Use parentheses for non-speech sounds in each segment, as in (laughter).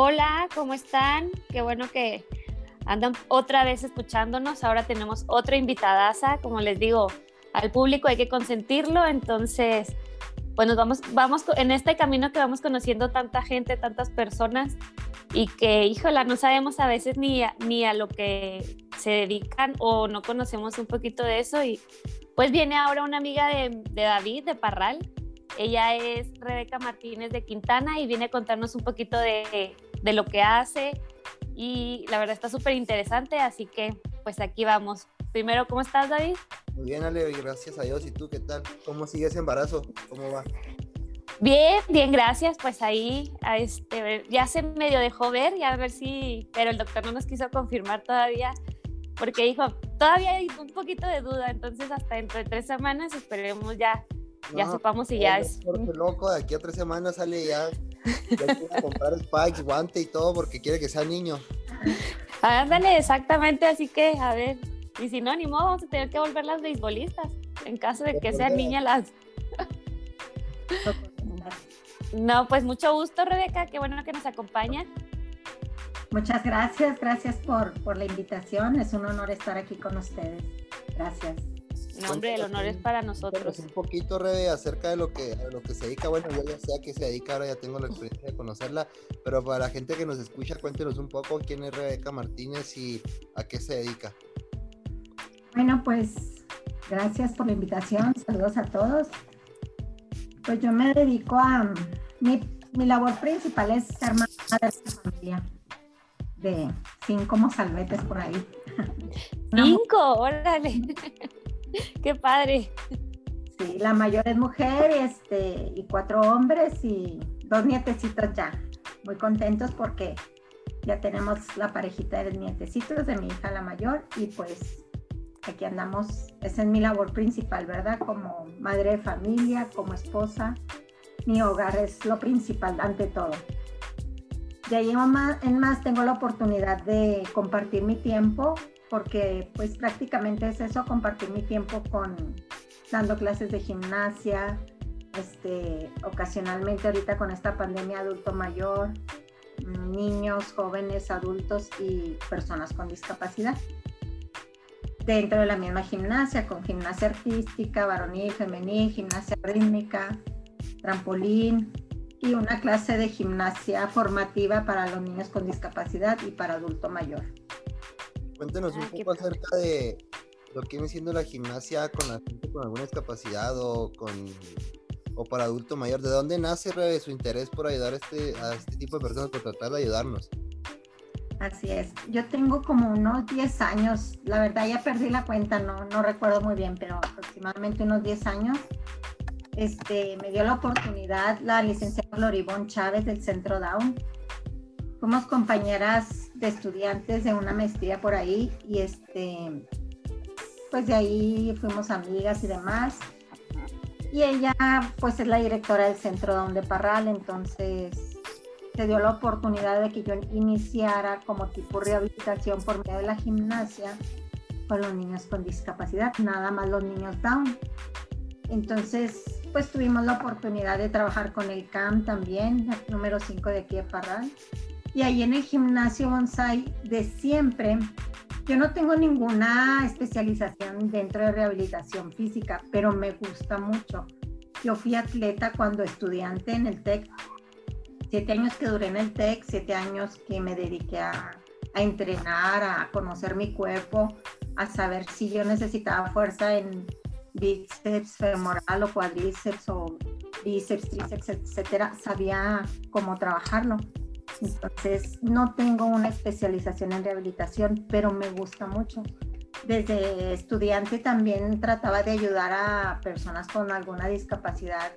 Hola, ¿cómo están? Qué bueno que andan otra vez escuchándonos. Ahora tenemos otra invitadaza. Como les digo, al público hay que consentirlo. Entonces, pues vamos, vamos en este camino que vamos conociendo tanta gente, tantas personas y que, híjola, no sabemos a veces ni a, ni a lo que se dedican o no conocemos un poquito de eso. Y pues viene ahora una amiga de, de David, de Parral. Ella es Rebeca Martínez de Quintana y viene a contarnos un poquito de, de lo que hace y la verdad está súper interesante, así que pues aquí vamos. Primero, ¿cómo estás, David? Muy bien, Ale, gracias a Dios. ¿Y tú qué tal? ¿Cómo sigue ese embarazo? ¿Cómo va? Bien, bien, gracias. Pues ahí este, ya se medio dejó ver, ya a ver si, pero el doctor no nos quiso confirmar todavía, porque dijo, todavía hay un poquito de duda, entonces hasta dentro de tres semanas esperemos ya, ya sepamos si ya es... loco, de aquí a tres semanas sale ya ya quiere comprar spikes, guante y todo porque quiere que sea niño. Ándale, exactamente, así que, a ver, y si no, ni modo, vamos a tener que volver las beisbolistas, en caso de que sean niñas las... no, pues mucho gusto, Rebeca, qué bueno que nos acompaña. Muchas gracias, gracias por, por la invitación, es un honor estar aquí con ustedes. Gracias. No, hombre, el honor es para nosotros. Un poquito, Rebe, acerca de lo que, lo que se dedica. Bueno, yo ya sé a qué se dedica, ahora ya tengo la experiencia de conocerla, pero para la gente que nos escucha, cuéntenos un poco quién es Rebeca Martínez y a qué se dedica. Bueno, pues gracias por la invitación, saludos a todos. Pues yo me dedico a, mi, mi labor principal es ser madre de familia, de cinco mozalbetes por ahí. Cinco, órale. (laughs) (laughs) Qué padre. Sí, la mayor es mujer este, y cuatro hombres y dos nietecitos ya. Muy contentos porque ya tenemos la parejita de nietecitos de mi hija la mayor y pues aquí andamos. Esa es mi labor principal, ¿verdad? Como madre de familia, como esposa. Mi hogar es lo principal ante todo. De ahí en más tengo la oportunidad de compartir mi tiempo porque pues prácticamente es eso, compartir mi tiempo con dando clases de gimnasia, este, ocasionalmente ahorita con esta pandemia adulto mayor, niños, jóvenes, adultos y personas con discapacidad. Dentro de la misma gimnasia, con gimnasia artística, varonil, femenil, gimnasia rítmica, trampolín y una clase de gimnasia formativa para los niños con discapacidad y para adulto mayor. Cuéntenos un ah, poco acerca de lo que viene siendo la gimnasia con la gente con alguna discapacidad o con o para adulto mayor. ¿De dónde nace su interés por ayudar a este, a este tipo de personas, por tratar de ayudarnos? Así es. Yo tengo como unos 10 años, la verdad ya perdí la cuenta, no, no recuerdo muy bien, pero aproximadamente unos 10 años. Este, me dio la oportunidad la licenciada Floribón Chávez del Centro Down fuimos compañeras de estudiantes de una maestría por ahí y este, pues de ahí fuimos amigas y demás. Y ella pues es la directora del Centro Donde Parral, entonces se dio la oportunidad de que yo iniciara como tipo rehabilitación por medio de la gimnasia con los niños con discapacidad, nada más los niños down. Entonces, pues tuvimos la oportunidad de trabajar con el CAM también, número 5 de aquí de Parral. Y ahí en el gimnasio bonsai de siempre, yo no tengo ninguna especialización dentro de rehabilitación física, pero me gusta mucho. Yo fui atleta cuando estudiante en el TEC. Siete años que duré en el TEC, siete años que me dediqué a, a entrenar, a conocer mi cuerpo, a saber si yo necesitaba fuerza en bíceps femoral o cuádriceps o bíceps, tríceps, etcétera. Sabía cómo trabajarlo. Entonces, no tengo una especialización en rehabilitación, pero me gusta mucho. Desde estudiante también trataba de ayudar a personas con alguna discapacidad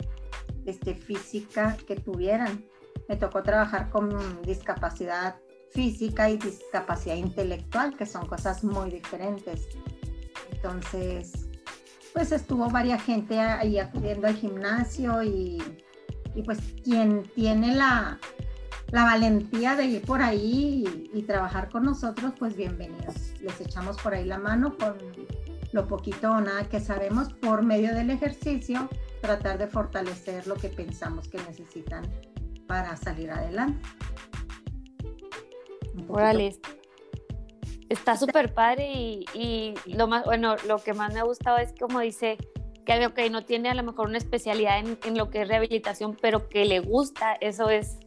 este, física que tuvieran. Me tocó trabajar con discapacidad física y discapacidad intelectual, que son cosas muy diferentes. Entonces, pues estuvo varias gente ahí acudiendo al gimnasio y, y pues quien tiene la, la valentía de ir por ahí y, trabajar con nosotros, pues bienvenidos. Les echamos por ahí la mano con lo poquito o nada que sabemos por medio del ejercicio, tratar de fortalecer lo que pensamos que necesitan para salir adelante. Órale, está súper padre y, y, lo más, bueno, lo que más me ha gustado es como dice que okay, no tiene a lo mejor una especialidad en, en, lo que es rehabilitación, pero que le gusta, eso es,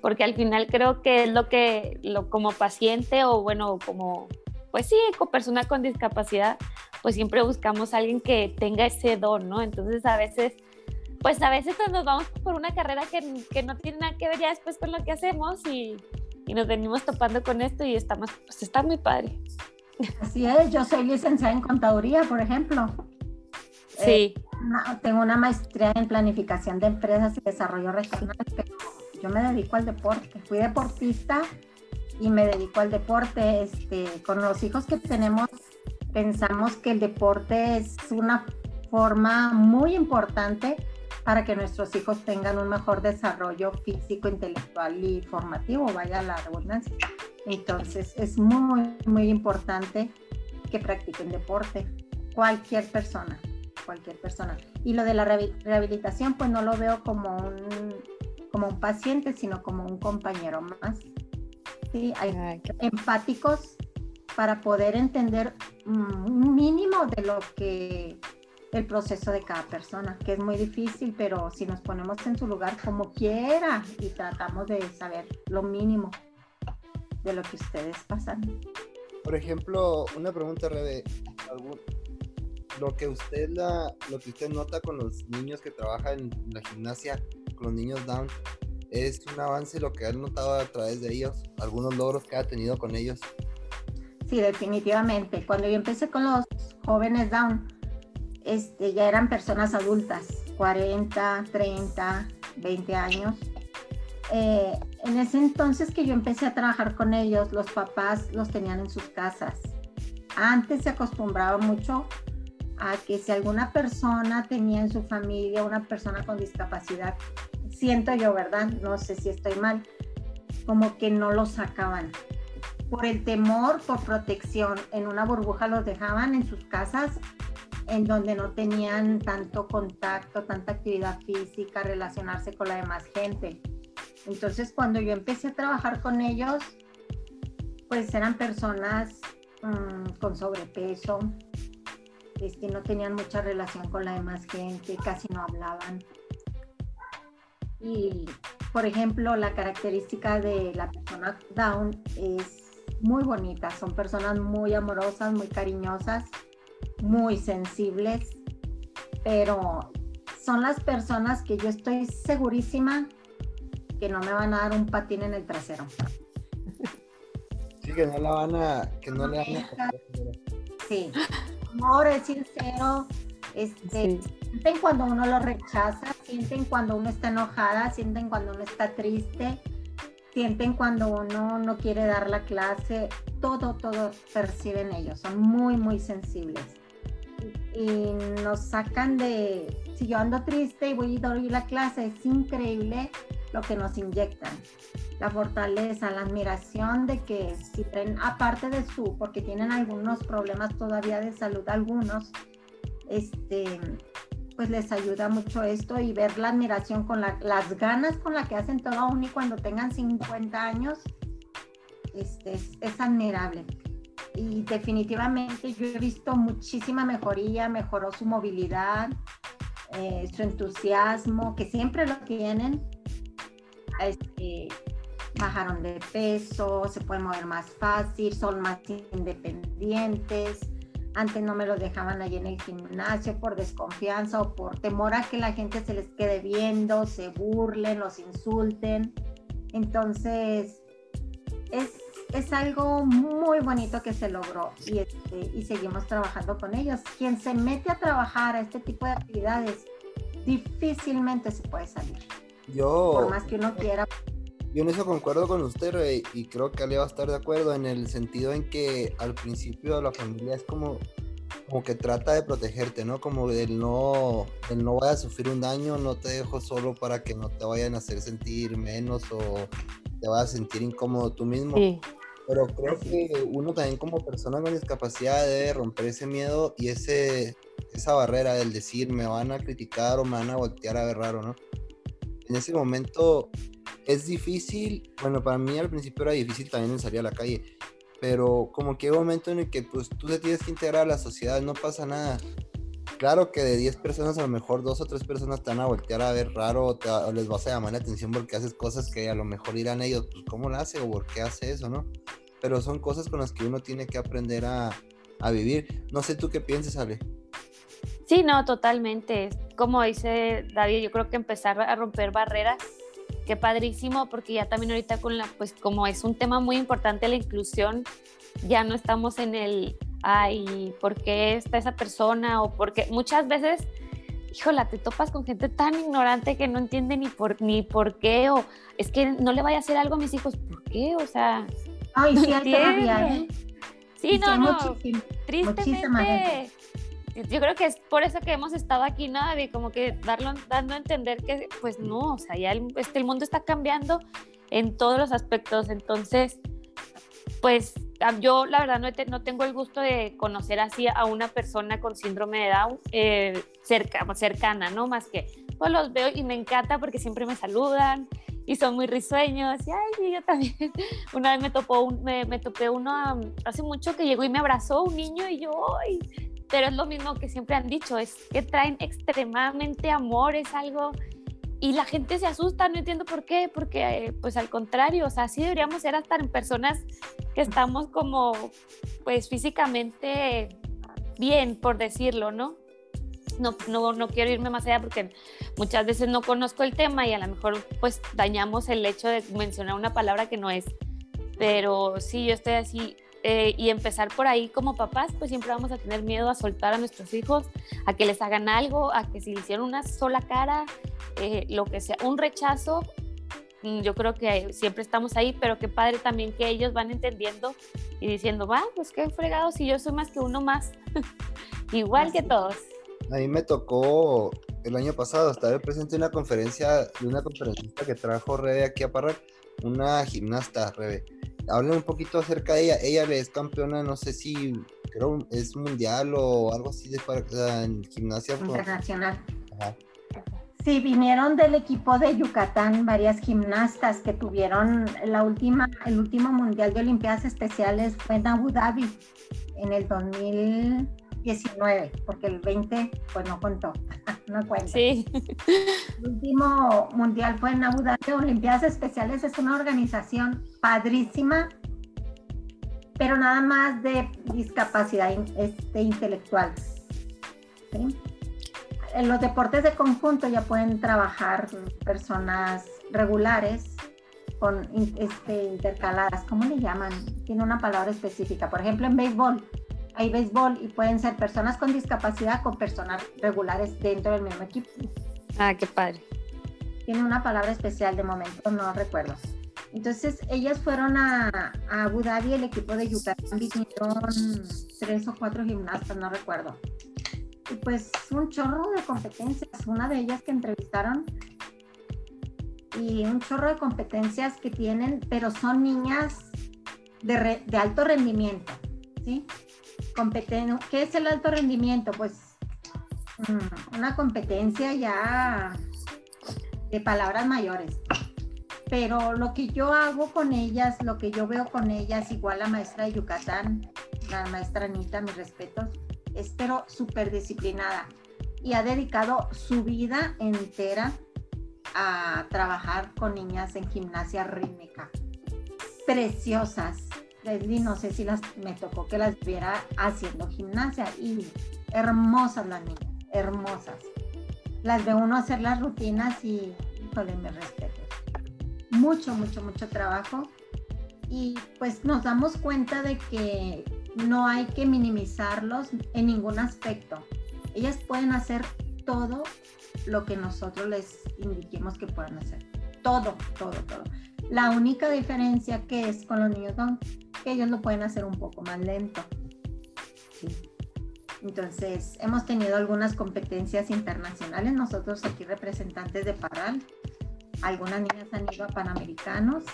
porque al final creo que es lo que, lo, como paciente o bueno, como, pues sí, como persona con discapacidad, pues siempre buscamos a alguien que tenga ese don, ¿no? Entonces a veces, pues a veces nos vamos por una carrera que, que no tiene nada que ver ya después con lo que hacemos y, y nos venimos topando con esto y estamos, pues está muy padre. Así es, yo soy licenciada en contaduría, por ejemplo. Sí. Eh, tengo una maestría en planificación de empresas y desarrollo regional, pero yo me dedico al deporte. Fui deportista y me dedico al deporte. Este, con los hijos que tenemos, pensamos que el deporte es una forma muy importante para que nuestros hijos tengan un mejor desarrollo físico, intelectual y formativo, vaya la redundancia. Entonces es muy, muy importante que practiquen deporte, cualquier persona cualquier persona. Y lo de la rehabilitación, pues no lo veo como un, como un paciente, sino como un compañero más. Sí, hay empáticos para poder entender un mínimo de lo que el proceso de cada persona, que es muy difícil, pero si nos ponemos en su lugar como quiera y tratamos de saber lo mínimo de lo que ustedes pasan. Por ejemplo, una pregunta, Rebe, lo que usted la, lo que usted nota con los niños que trabajan en la gimnasia, los niños Down, es un avance lo que ha notado a través de ellos, algunos logros que ha tenido con ellos. Sí, definitivamente. Cuando yo empecé con los jóvenes Down, este, ya eran personas adultas, 40, 30, 20 años. Eh, en ese entonces que yo empecé a trabajar con ellos, los papás los tenían en sus casas. Antes se acostumbraba mucho a que si alguna persona tenía en su familia una persona con discapacidad, siento yo, ¿verdad? No sé si estoy mal, como que no lo sacaban. Por el temor, por protección, en una burbuja los dejaban en sus casas, en donde no tenían tanto contacto, tanta actividad física, relacionarse con la demás gente. Entonces, cuando yo empecé a trabajar con ellos, pues eran personas mm, con sobrepeso, este, no tenían mucha relación con la demás gente, casi no hablaban. Y, por ejemplo, la característica de la persona Down es muy bonita. Son personas muy amorosas, muy cariñosas, muy sensibles, pero son las personas que yo estoy segurísima que no me van a dar un patín en el trasero. Sí, que no la van a, que no le van a... Sí, amor, es sincero. Este, Sienten cuando uno lo rechaza, sienten cuando uno está enojada, sienten cuando uno está triste, sienten cuando uno no quiere dar la clase, todo, todo perciben ellos, son muy, muy sensibles. Y, nos sacan de, si yo ando triste y voy a dar la clase, es increíble lo que nos inyectan la fortaleza, la admiración de que si traen, aparte de su, porque tienen algunos problemas todavía de salud, algunos, este, pues les ayuda mucho esto y ver la admiración con las ganas con la que hacen todo aún y cuando tengan 50 años, este, es, admirable. Y definitivamente yo he visto muchísima mejoría, mejoró su movilidad, eh, su entusiasmo, que siempre lo tienen. Este, bajaron de peso, se pueden mover más fácil, son más independientes. Antes no me lo dejaban allí en el gimnasio por desconfianza o por temor a que la gente se les quede viendo, se burlen, los insulten. Entonces, es, es algo muy bonito que se logró y, este, y seguimos trabajando con ellos. Quien se mete a trabajar a este tipo de actividades difícilmente se puede salir. Yo. Por más que uno quiera. Yo en eso concuerdo con usted, y creo que Ale va a estar de acuerdo en el sentido en que al principio la familia es como, como que trata de protegerte, ¿no? Como del no, del no vaya a sufrir un daño, no te dejo solo para que no te vayan a hacer sentir menos o te vayas a sentir incómodo tú mismo. Pero creo que uno también como persona con discapacidad debe romper ese miedo y ese, esa barrera del decir me van a criticar o me van a voltear a ver raro, ¿no? En ese momento es difícil, bueno, para mí al principio era difícil también salir a la calle, pero como que hay un momento en el que pues tú te tienes que integrar a la sociedad, no pasa nada. Claro que de 10 personas a lo mejor dos o tres personas te van a voltear a ver raro o, les vas a llamar la atención porque haces cosas que a lo mejor irán ellos, pues cómo lo hace o por qué hace eso, ¿no? Pero son cosas con las que uno tiene que aprender a, a vivir. No sé tú qué piensas, Ale. Sí, no, totalmente. Como dice David, yo creo que empezar a romper barreras, qué padrísimo, porque ya también ahorita con la, pues como es un tema muy importante la inclusión, ya no estamos en el ay, ¿por qué está esa persona? O porque muchas veces, híjola, te topas con gente tan ignorante que no entiende ni por, ni por qué, o es que no le vaya a hacer algo a mis hijos, ¿por qué? O sea, ay, sí, ¿eh? Sí, no, no, tristemente. Yo creo que es por eso que hemos estado aquí, ¿no, David? Como que darlo, dando a entender que, pues no, o sea, ya el, este, el mundo está cambiando en todos los aspectos, entonces, pues yo la verdad no, no, tengo el gusto de conocer así a una persona con síndrome de Down eh, cerca, cercana, ¿no? Más que pues los veo y me encanta porque siempre me saludan y son muy risueños y ay, yo también. (laughs) Una vez me, topó me, me, topé uno hace mucho que llegó y me abrazó un niño y yo, ay, pero es lo mismo que siempre han dicho, es que traen extremadamente amor, es algo y la gente se asusta, no entiendo por qué, porque pues al contrario, o sea, sí deberíamos ser hasta en personas que estamos como pues físicamente bien, por decirlo, ¿no? No, no, no quiero irme más allá porque muchas veces no conozco el tema y a lo mejor pues dañamos el hecho de mencionar una palabra que no es. Pero sí, yo estoy así eh, y empezar por ahí como papás, pues siempre vamos a tener miedo a soltar a nuestros hijos, a que les hagan algo, a que si le hicieron una sola cara, eh, lo que sea, un rechazo, mm, yo creo que siempre estamos ahí, pero qué padre también que ellos van entendiendo y diciendo, va, pues qué fregado si yo soy más que uno más, (laughs) igual que todos. A mí me tocó el año pasado estar presente en una conferencia de una conferencista que trajo Rebe aquí a Parral, una gimnasta, Rebe. Hablen un poquito acerca de ella. Ella es campeona, no sé si creo es mundial o algo así de en gimnasia. Internacional. Ajá. Sí, vinieron del equipo de Yucatán varias gimnastas que tuvieron la última, el último Mundial de Olimpiadas Especiales fue en Abu Dhabi en el 2019, porque el 20 pues no contó, (laughs) no cuenta. Sí. El último Mundial fue en Abu Dhabi. Olimpiadas Especiales es una organización padrísima, pero nada más de discapacidad este, intelectual. ¿sí? en los deportes de conjunto ya pueden trabajar personas regulares con este, intercaladas, ¿cómo le llaman? Tiene una palabra específica. Por ejemplo, en béisbol, hay béisbol y pueden ser personas con discapacidad con personas regulares dentro del mismo equipo. Ah, qué padre. Tiene una palabra especial de momento, no recuerdo. Entonces, ellas fueron a, a Abu Dhabi, el equipo de Yucatán vinieron tres o cuatro gimnastas, no recuerdo y pues un chorro de competencias, una de ellas que entrevistaron y un chorro de competencias que tienen, pero son niñas de, de alto rendimiento, ¿sí? Competen ¿Qué es el alto rendimiento? Pues mm, una competencia ya de palabras mayores. Pero lo que yo hago con ellas, lo que yo veo con ellas, igual la maestra de Yucatán, la maestra Anita, mis respetos, es pero súper disciplinada y ha dedicado su vida entera a trabajar con niñas en gimnasia rítmica. Preciosas. Leslie, no sé si me tocó que las viera haciendo gimnasia y hermosas las niñas, hermosas. Las ve uno hacer las rutinas y, híjole, me respeto. Mucho, mucho, mucho trabajo. Y pues nos damos cuenta de que no hay que minimizarlos en ningún aspecto. Ellas pueden hacer todo lo que nosotros les indiquemos que puedan hacer. Todo, todo, todo. La única diferencia que es con los niños que ellos lo pueden hacer un poco más lento. Entonces, hemos tenido algunas competencias internacionales, nosotros aquí representantes de Parral. Algunas niñas han ido a Panamericanos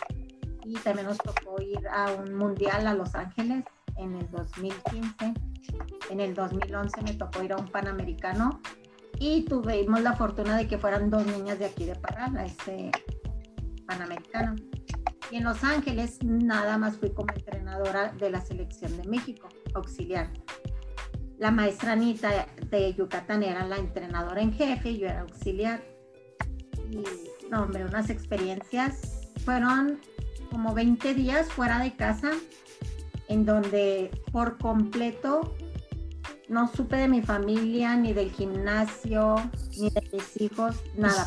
y también nos tocó ir a un mundial a Los Ángeles en el 2015. En el 2011 me tocó ir a un Panamericano y tuvimos la fortuna de que fueran dos niñas de aquí de Parral, a ese, Panamericano. Y en Los Ángeles nada más fui como entrenadora de la selección de México, auxiliar. La maestra Anita de Yucatán era la entrenadora en jefe y yo era auxiliar. Y no, hombre, unas experiencias fueron como 20 días fuera de casa en donde por completo no supe de mi familia, ni del gimnasio, ni de mis hijos, nada.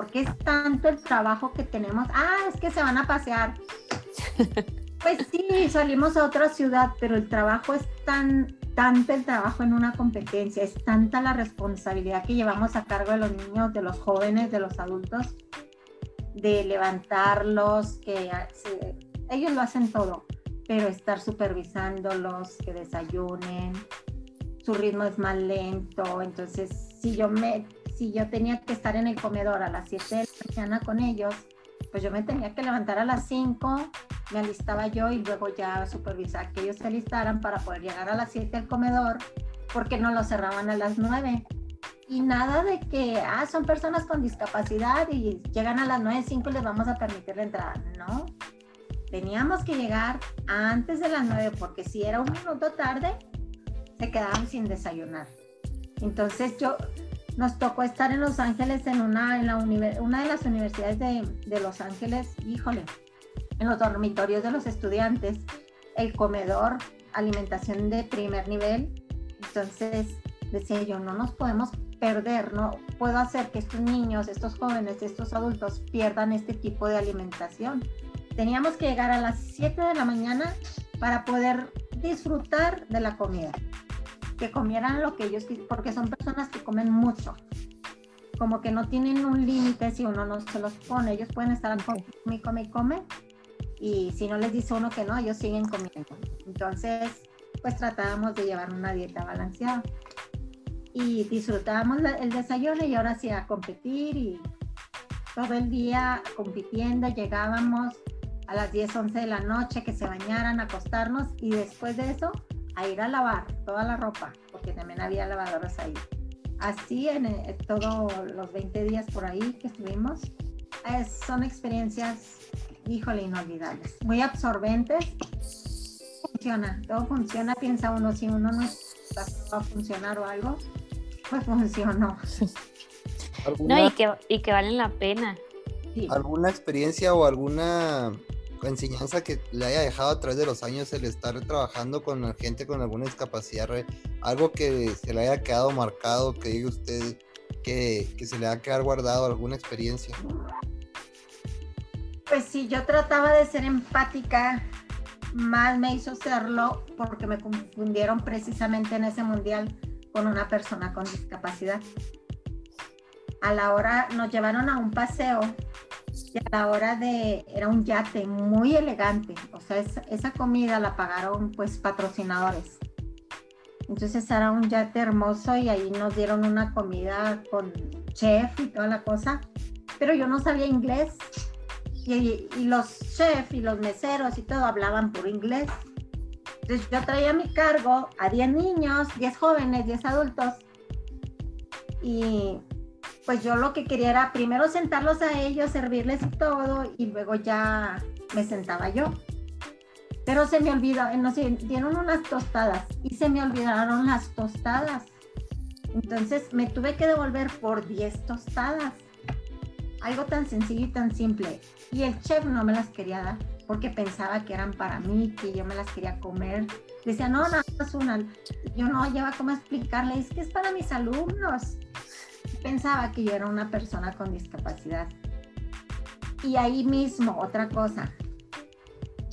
Porque es tanto el trabajo que tenemos. Ah, es que se van a pasear. (laughs) Pues sí, salimos a otra ciudad, pero el trabajo es tan, tanto el trabajo en una competencia, es tanta la responsabilidad que llevamos a cargo de los niños, de los jóvenes, de los adultos, de levantarlos, que ellos lo hacen todo, pero estar supervisándolos, que desayunen, su ritmo es más lento, entonces si yo me si yo tenía que estar en el comedor a las 7 de la mañana con ellos, pues yo me tenía que levantar a las 5, me alistaba yo y luego ya supervisar que ellos se alistaran para poder llegar a las 7 al comedor, porque no lo cerraban a las 9. Y nada de que, ah, son personas con discapacidad y llegan a las 9, 5 les vamos a permitir la entrada. No, teníamos que llegar antes de las 9 porque si era un minuto tarde, se quedaban sin desayunar. Entonces yo, nos tocó estar en Los Ángeles en una, en la una de las universidades de, de, Los Ángeles, híjole, en los dormitorios de los estudiantes, el comedor, alimentación de primer nivel. Entonces decía yo, no nos podemos perder, no puedo hacer que estos niños, estos jóvenes, estos adultos pierdan este tipo de alimentación. Teníamos que llegar a las 7 de la mañana para poder disfrutar de la comida que comieran lo que ellos, porque son personas que comen mucho. Como que no tienen un límite si uno no se los pone. Ellos pueden estar come, come y come. Y si no les dice uno que no, ellos siguen comiendo. Entonces, pues tratábamos de llevar una dieta balanceada. Y disfrutábamos el desayuno y ahora sí a competir y todo el día compitiendo. Llegábamos a las 10, 11 de la noche, que se bañaran, acostarnos y después de eso a ir a lavar toda la ropa, porque también había lavadoras ahí. Así en, eh, todos los 20 días por ahí que estuvimos, son experiencias, híjole, inolvidables, muy absorbentes. Funciona, todo funciona, piensa uno, si uno no va a funcionar o algo, pues funcionó. (laughs) No, y que, y que valen la pena. ¿Alguna experiencia o alguna enseñanza que le haya dejado a través de los años el estar trabajando con gente con alguna discapacidad, algo que se le haya quedado marcado, que diga usted que, que se le ha quedado guardado alguna experiencia. Pues sí, yo trataba de ser empática, más me hizo serlo porque me confundieron precisamente en ese mundial con una persona con discapacidad. A la hora nos llevaron a un paseo y a la hora de, era un yate muy elegante, o sea, esa, comida la pagaron pues patrocinadores. Entonces era un yate hermoso y ahí nos dieron una comida con chef y toda la cosa, pero yo no sabía inglés y, y los chefs y los meseros y todo hablaban por inglés. Entonces yo traía a mi cargo a 10 niños, 10 jóvenes, 10 adultos y pues yo lo que quería era primero sentarlos a ellos, servirles todo y luego ya me sentaba yo. Pero se me olvidó, eh, no sé, dieron unas tostadas y se me olvidaron las tostadas. Entonces me tuve que devolver por 10 tostadas. Algo tan sencillo y tan simple. Y el chef no me las quería dar porque pensaba que eran para mí, que yo me las quería comer. Decía, no, nada más una. Yo no lleva cómo explicarle, es que es para mis alumnos pensaba que yo era una persona con discapacidad. Y ahí mismo, otra cosa,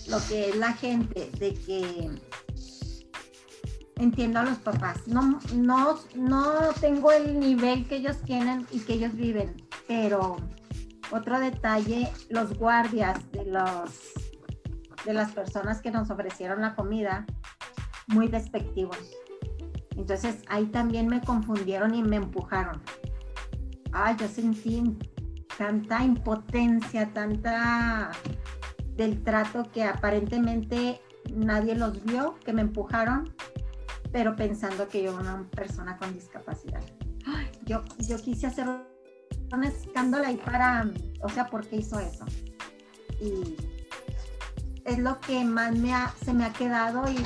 lo que es la gente, de que entiendo a los papás, no, no, no tengo el nivel que ellos tienen y que ellos viven, pero otro detalle, los guardias de, los, de las personas que nos ofrecieron la comida, muy despectivos. Entonces ahí también me confundieron y me empujaron ay, yo sentí tanta impotencia, tanta del trato que aparentemente nadie los vio, que me empujaron, pero pensando que yo era una persona con discapacidad. yo, yo quise hacer un escándalo ahí para, o sea, ¿por qué hizo eso? y es lo que más me se me ha quedado y,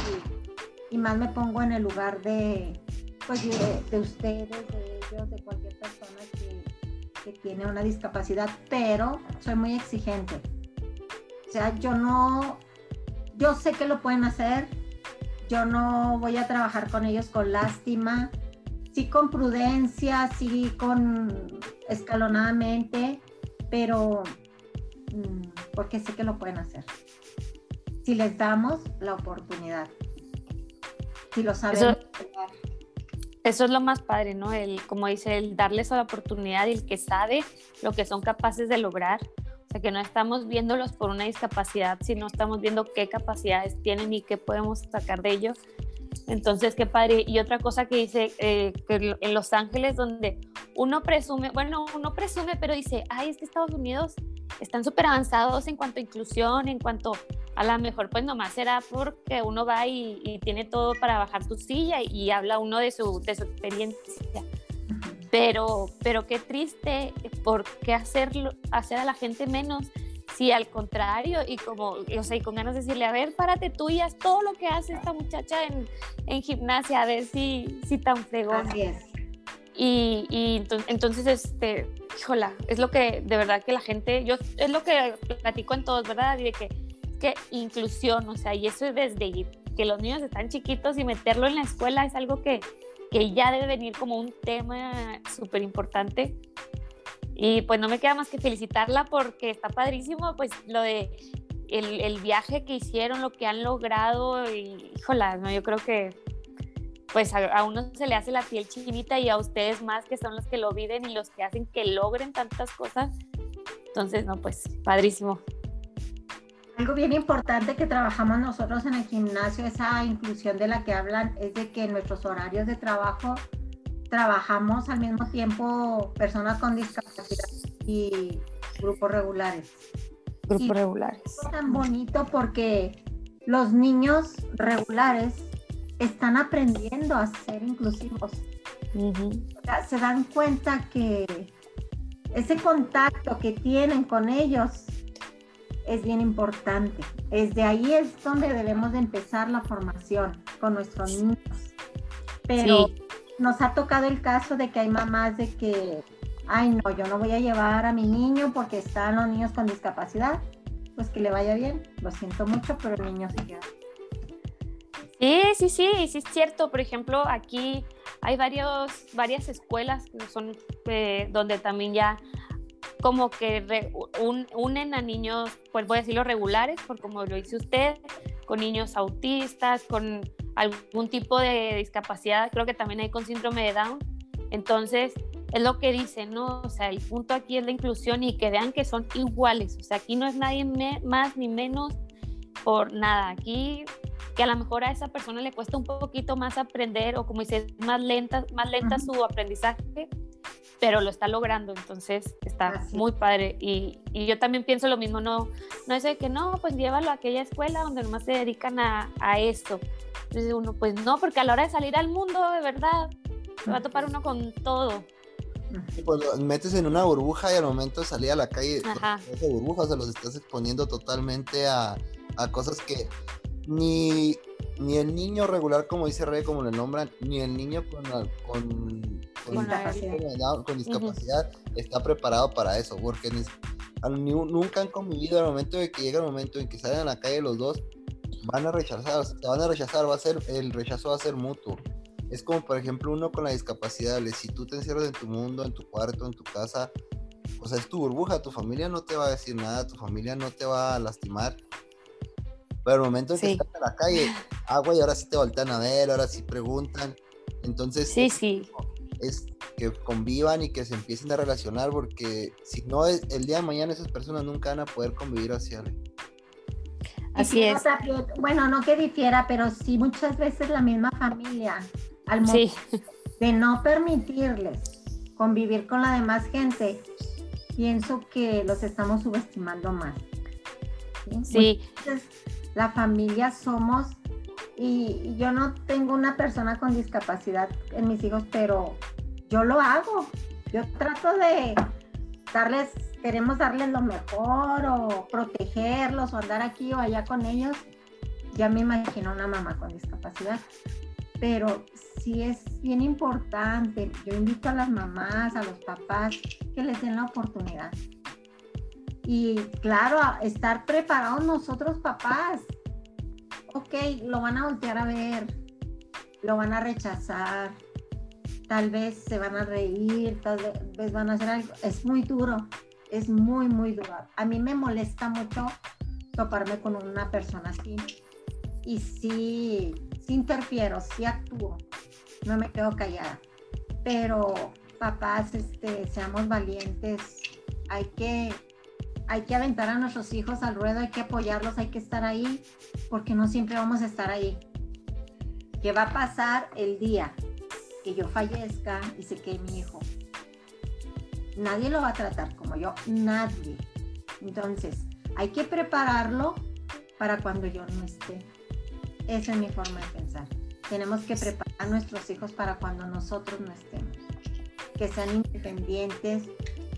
y, más me pongo en el lugar de, pues, de, ustedes, de ellos, de cualquier persona que, que tiene una discapacidad, pero soy muy exigente. O sea, yo no, yo sé que lo pueden hacer, yo no voy a trabajar con ellos con lástima, sí con prudencia, sí con escalonadamente, pero mm, porque sé que lo pueden hacer. Si les damos la oportunidad, si lo saben. Eso, eso, es lo más padre, ¿no? El, como dice, el darles la oportunidad y el que sabe lo que son capaces de lograr. O sea, que no estamos viéndolos por una discapacidad, sino estamos viendo qué capacidades tienen y qué podemos sacar de ellos entonces, qué padre. Y otra cosa que dice, eh, que en Los Ángeles, donde uno presume, bueno, uno presume, pero dice, ay, es que Estados Unidos están súper avanzados en cuanto a inclusión, en cuanto a la mejor, pues nomás será porque uno va y, tiene todo para bajar tu silla y, habla uno de su, de su experiencia. Pero, pero qué triste, ¿por qué hacerlo, hacer a la gente menos Sí, al contrario, y como, o sea, y con ganas de decirle, a ver, párate tú y haz todo lo que hace esta muchacha en, en gimnasia, a ver si, si tan fregón. Así es. Y, y entonces, este, híjola, es lo que de verdad que la gente, yo, es lo que platico en todos, ¿verdad? Y de que, que inclusión, o sea, y eso es desde que los niños están chiquitos y meterlo en la escuela es algo que, que ya debe venir como un tema súper importante y pues no me queda más que felicitarla porque está padrísimo, pues lo de el, el viaje que hicieron, lo que han logrado, y híjola, ¿no? yo creo que pues a, uno se le hace la piel chinita y a ustedes más que son los que lo viven y los que hacen que logren tantas cosas. Entonces, no, pues padrísimo. Algo bien importante que trabajamos nosotros en el gimnasio, esa inclusión de la que hablan, es de que nuestros horarios de trabajo trabajamos al mismo tiempo personas con discapacidad y grupos regulares. Grupos regulares. Es tan bonito porque los niños regulares están aprendiendo a ser inclusivos. se dan cuenta que ese contacto que tienen con ellos es bien importante. Desde ahí es donde debemos de empezar la formación con nuestros niños. Pero nos ha tocado el caso de que hay mamás de que, ay no, yo no voy a llevar a mi niño porque están los niños con discapacidad, pues que le vaya bien, lo siento mucho, pero el niño se queda. Sí, sí, sí, sí es cierto. Por ejemplo, aquí hay varios, varias escuelas que son eh, donde también ya como que unen a niños, pues voy a decirlo regulares, por como lo dice usted, con niños autistas, con algún tipo de discapacidad, creo que también hay con síndrome de Down. Entonces, es lo que dicen, ¿no? O sea, el punto aquí es la inclusión y que vean que son iguales. O sea, aquí no es nadie más ni menos por nada. Aquí que a lo mejor a esa persona le cuesta un poquito más aprender o como dices, más lenta, más lenta su aprendizaje, pero lo está logrando, entonces está muy padre. Y, y, yo también pienso lo mismo, no, no es de que no, pues llévalo a aquella escuela donde nomás se dedican a, a eso. Entonces uno, pues no, porque a la hora de salir al mundo, de verdad, se va a topar uno con todo. pues lo metes en una burbuja y al momento de salir a la calle, esa burbuja se los estás exponiendo totalmente a, a cosas que ni, ni el niño regular, como dice Rey, como le nombran, ni el niño con, con, con, discapacidad, está preparado para eso, porque nunca han convivido al momento de que llega el momento en que salen a la calle los dos van a rechazar, te van a rechazar, va a ser, el rechazo va a ser mutuo. Es como, por ejemplo, uno con la discapacidad, si tú te encierras en tu mundo, en tu cuarto, en tu casa, o sea, es tu burbuja, tu familia no te va a decir nada, tu familia no te va a lastimar. Pero el momento en que estás en la calle, ah, güey, ahora sí te voltean a ver, ahora sí preguntan. Entonces, sí, sí. es que convivan y que se empiecen a relacionar, porque si no, el día de mañana esas personas nunca van a poder convivir hacia él. Así es. bueno, no que difiera, pero sí muchas veces la misma familia, al momento de no permitirles convivir con la demás gente, pienso que los estamos subestimando más. Sí. La familia somos, y yo no tengo una persona con discapacidad en mis hijos, pero yo lo hago. Yo trato de darles, queremos darles lo mejor o protegerlos o andar aquí o allá con ellos. Ya me imagino una mamá con discapacidad. Pero sí es bien importante. Yo invito a las mamás, a los papás, que les den la oportunidad. Y claro, estar preparados nosotros papás. Ok, lo van a voltear a ver, lo van a rechazar, tal vez se van a reír, tal vez van a hacer algo. Es muy duro, es muy, muy duro. A mí me molesta mucho toparme con una persona así. Y sí, sí interfiero, sí actúo, no me quedo callada. Pero papás, este, seamos valientes, hay que, hay que aventar a nuestros hijos al ruedo, hay que apoyarlos, hay que estar ahí, porque no siempre vamos a estar ahí. ¿Qué va a pasar el día que yo fallezca y se quede mi hijo. Nadie lo va a tratar como yo, nadie. Entonces, hay que prepararlo para cuando yo no esté. Esa es mi forma de pensar. Tenemos que preparar a nuestros hijos para cuando nosotros no estemos. Que sean independientes,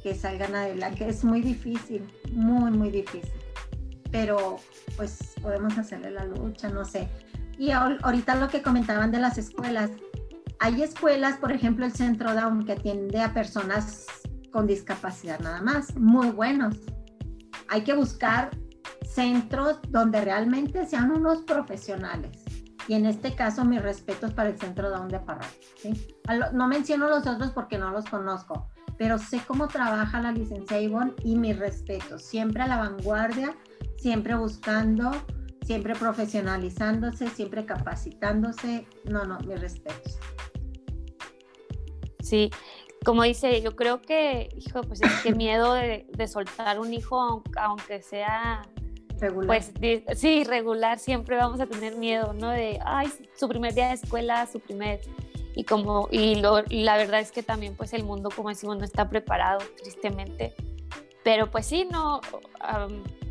que salgan adelante. Es muy difícil, muy, muy difícil. Pero pues podemos hacerle la lucha, no sé. Y ahorita lo que comentaban de las escuelas, hay escuelas, por ejemplo, el Centro Down, que atiende a personas con discapacidad nada más, muy buenos. Hay que buscar centros donde realmente sean unos profesionales. Y en este caso, mis respetos para el Centro Down de Parral. No menciono los otros porque no los conozco, pero sé cómo trabaja la licencia Ivonne y mis respetos. Siempre a la vanguardia, siempre buscando, siempre profesionalizándose, siempre capacitándose. No, no, mis respetos. Sí, como dice, yo creo que, hijo, pues es que miedo de, soltar un hijo, aunque sea regular. Pues sí, regular, siempre vamos a tener miedo, ¿no? De, ay, su primer día de escuela, su primer... Y como, y, lo, la verdad es que también, pues el mundo, como decimos, no está preparado, tristemente. Pero pues sí, no,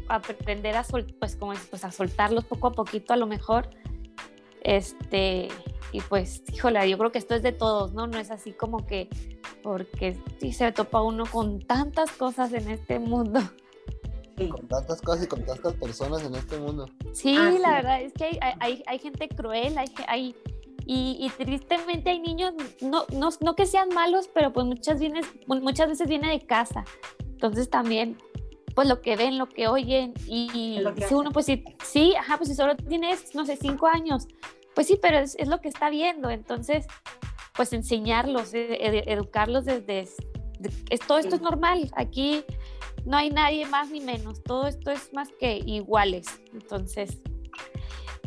aprender a, sol, pues, como, pues, a soltarlos poco a poquito, a lo mejor, este, y pues, híjole, yo creo que esto es de todos, ¿no? No es así como que, porque sí se topa uno con tantas cosas en este mundo. Con tantas cosas y con tantas personas en este mundo. Sí, la verdad es que hay, hay, hay gente cruel, hay, hay y, y, tristemente hay niños, no, no, no, que sean malos, pero pues muchas, vienes, muchas veces viene de casa. Entonces también, pues lo que ven, lo que oyen, y si uno, pues sí, sí, ajá, pues si solo tienes, no sé, cinco años, pues sí, pero es, lo que está viendo, entonces, pues enseñarlos, e, educarlos desde... todo esto es normal, aquí no hay nadie más ni menos, todo esto es más que iguales, entonces,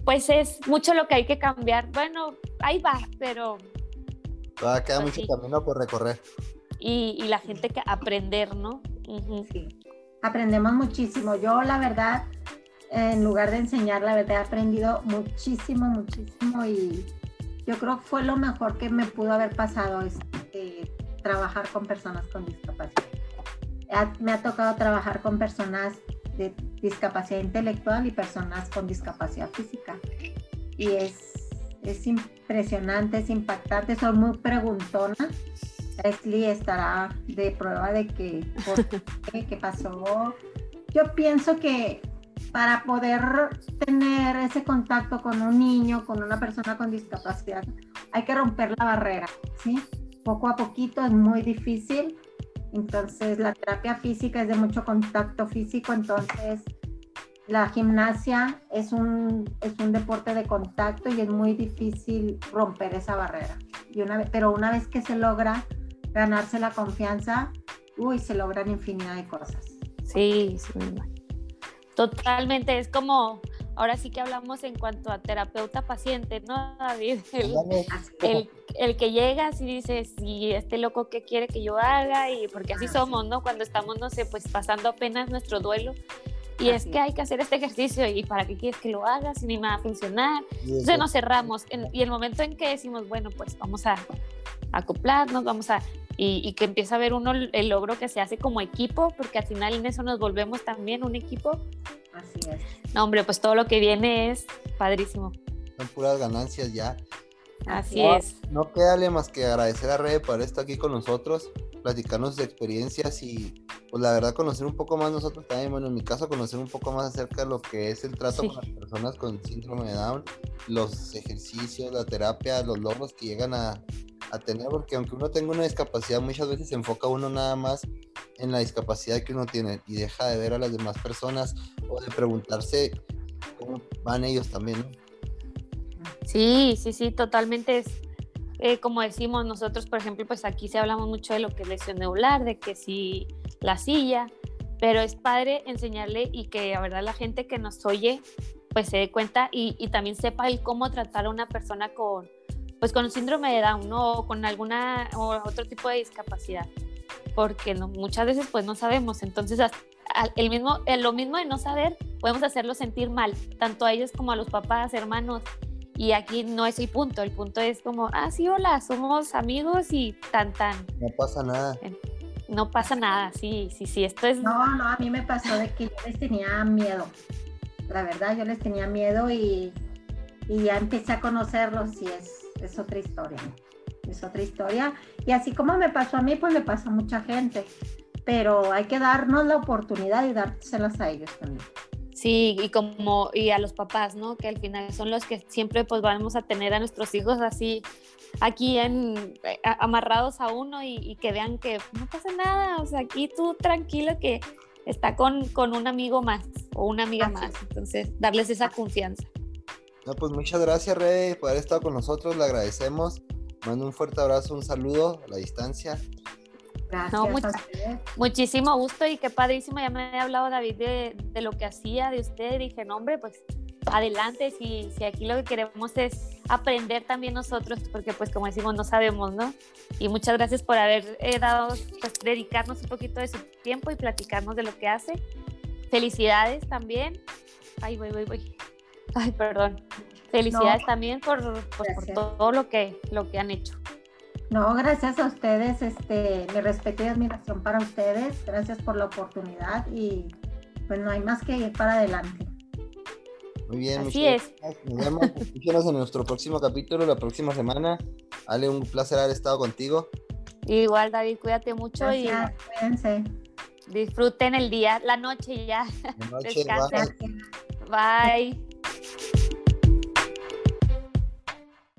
pues es mucho lo que hay que cambiar. Bueno, ahí va, pero... Todavía queda pues mucho camino por recorrer. Y, la gente que aprender, ¿no? Sí, aprendemos muchísimo. Yo, la verdad, en lugar de enseñar, la verdad he aprendido muchísimo, muchísimo y yo creo que fue lo mejor que me pudo haber pasado, es este, trabajar con personas con discapacidad. Me ha tocado trabajar con personas de discapacidad intelectual y personas con discapacidad física. Y es, es impresionante, es impactante, soy muy preguntona. Leslie estará de prueba de que, (laughs) qué, qué pasó. Yo pienso que para poder tener ese contacto con un niño, con una persona con discapacidad, hay que romper la barrera, ¿sí? Poco a poquito es muy difícil, entonces la terapia física es de mucho contacto físico, entonces la gimnasia es un, es un deporte de contacto y es muy difícil romper esa barrera. Y una pero una vez que se logra ganarse la confianza, uy, se logran infinidad de cosas. Sí, sí, Totalmente, es como, ahora sí que hablamos en cuanto a terapeuta-paciente, ¿no, David? El, que llega y dice, si este loco, ¿qué quiere que yo haga? Y porque así somos, ¿no? Cuando estamos, no sé, pues pasando apenas nuestro duelo. Y es que hay que hacer este ejercicio y para qué quieres que lo hagas si ni me va a funcionar. Entonces nos cerramos y el momento en que decimos, bueno, pues vamos a acoplarnos, vamos a y, que empieza a ver uno el, logro que se hace como equipo, porque al final en eso nos volvemos también un equipo. Así es. No, hombre, pues todo lo que viene es padrísimo. Son puras ganancias ya. Así es. No queda más que agradecer a Rebe por estar aquí con nosotros, platicarnos sus experiencias y pues la verdad conocer un poco más nosotros también, bueno, en mi caso conocer un poco más acerca de lo que es el trato con las personas con síndrome de Down, los ejercicios, la terapia, los logros que llegan a, a tener, porque aunque uno tenga una discapacidad, muchas veces se enfoca uno nada más en la discapacidad que uno tiene y deja de ver a las demás personas o de preguntarse cómo van ellos también, ¿no? Sí, sí, sí, totalmente es, eh, como decimos nosotros, por ejemplo, pues aquí se hablamos mucho de lo que es lesión neular, de que si la silla, pero es padre enseñarle y que la verdad la gente que nos oye pues se dé cuenta y, y también sepa el cómo tratar a una persona con, pues con síndrome de Down, ¿no? O con alguna o otro tipo de discapacidad, porque no, muchas veces pues no sabemos, entonces el mismo, lo mismo de no saber, podemos hacerlo sentir mal, tanto a ellos como a los papás, hermanos, y aquí no es el punto, el punto es como, ah, sí, hola, somos amigos y tan, tan. No pasa nada. No pasa nada, sí, sí, sí, esto es... No, no, a mí me pasó de que yo les tenía miedo, la verdad, yo les tenía miedo y, y ya empecé a conocerlos y es es otra historia, es otra historia. Y así como me pasó a mí, pues le pasó a mucha gente, pero hay que darnos la oportunidad y dárselas a ellos también. Sí, y como y a los papás, ¿no? Que al final son los que siempre pues vamos a tener a nuestros hijos así aquí en amarrados a uno y, que vean que no pasa nada, o sea, aquí tú tranquilo que está con, con un amigo más o una amiga más, entonces darles esa confianza. No, pues muchas gracias, Rey, por haber estado con nosotros. Le agradecemos. Mando un fuerte abrazo, un saludo a la distancia. Gracias. muchísimo gusto y qué padrísimo. Ya me había hablado David de, lo que hacía de usted. Dije, no, hombre, pues adelante. Si, si aquí lo que queremos es aprender también nosotros, porque, pues, como decimos, no sabemos, ¿no? Y muchas gracias por haber eh, dado, pues, dedicarnos un poquito de su tiempo y platicarnos de lo que hace. Felicidades también. Ay, voy, voy, voy. Ay, perdón. Felicidades también por, pues, por, todo lo que, lo que han hecho. No, gracias a ustedes, este, mi respeto y admiración para ustedes, gracias por la oportunidad y pues no hay más que ir para adelante. Muy bien, Así es. Nos vemos, en nuestro próximo capítulo, la próxima semana. Ale, un placer haber estado contigo. Igual, David, cuídate mucho y cuídense. disfruten el día, la noche ya. (laughs) Descansen. bye.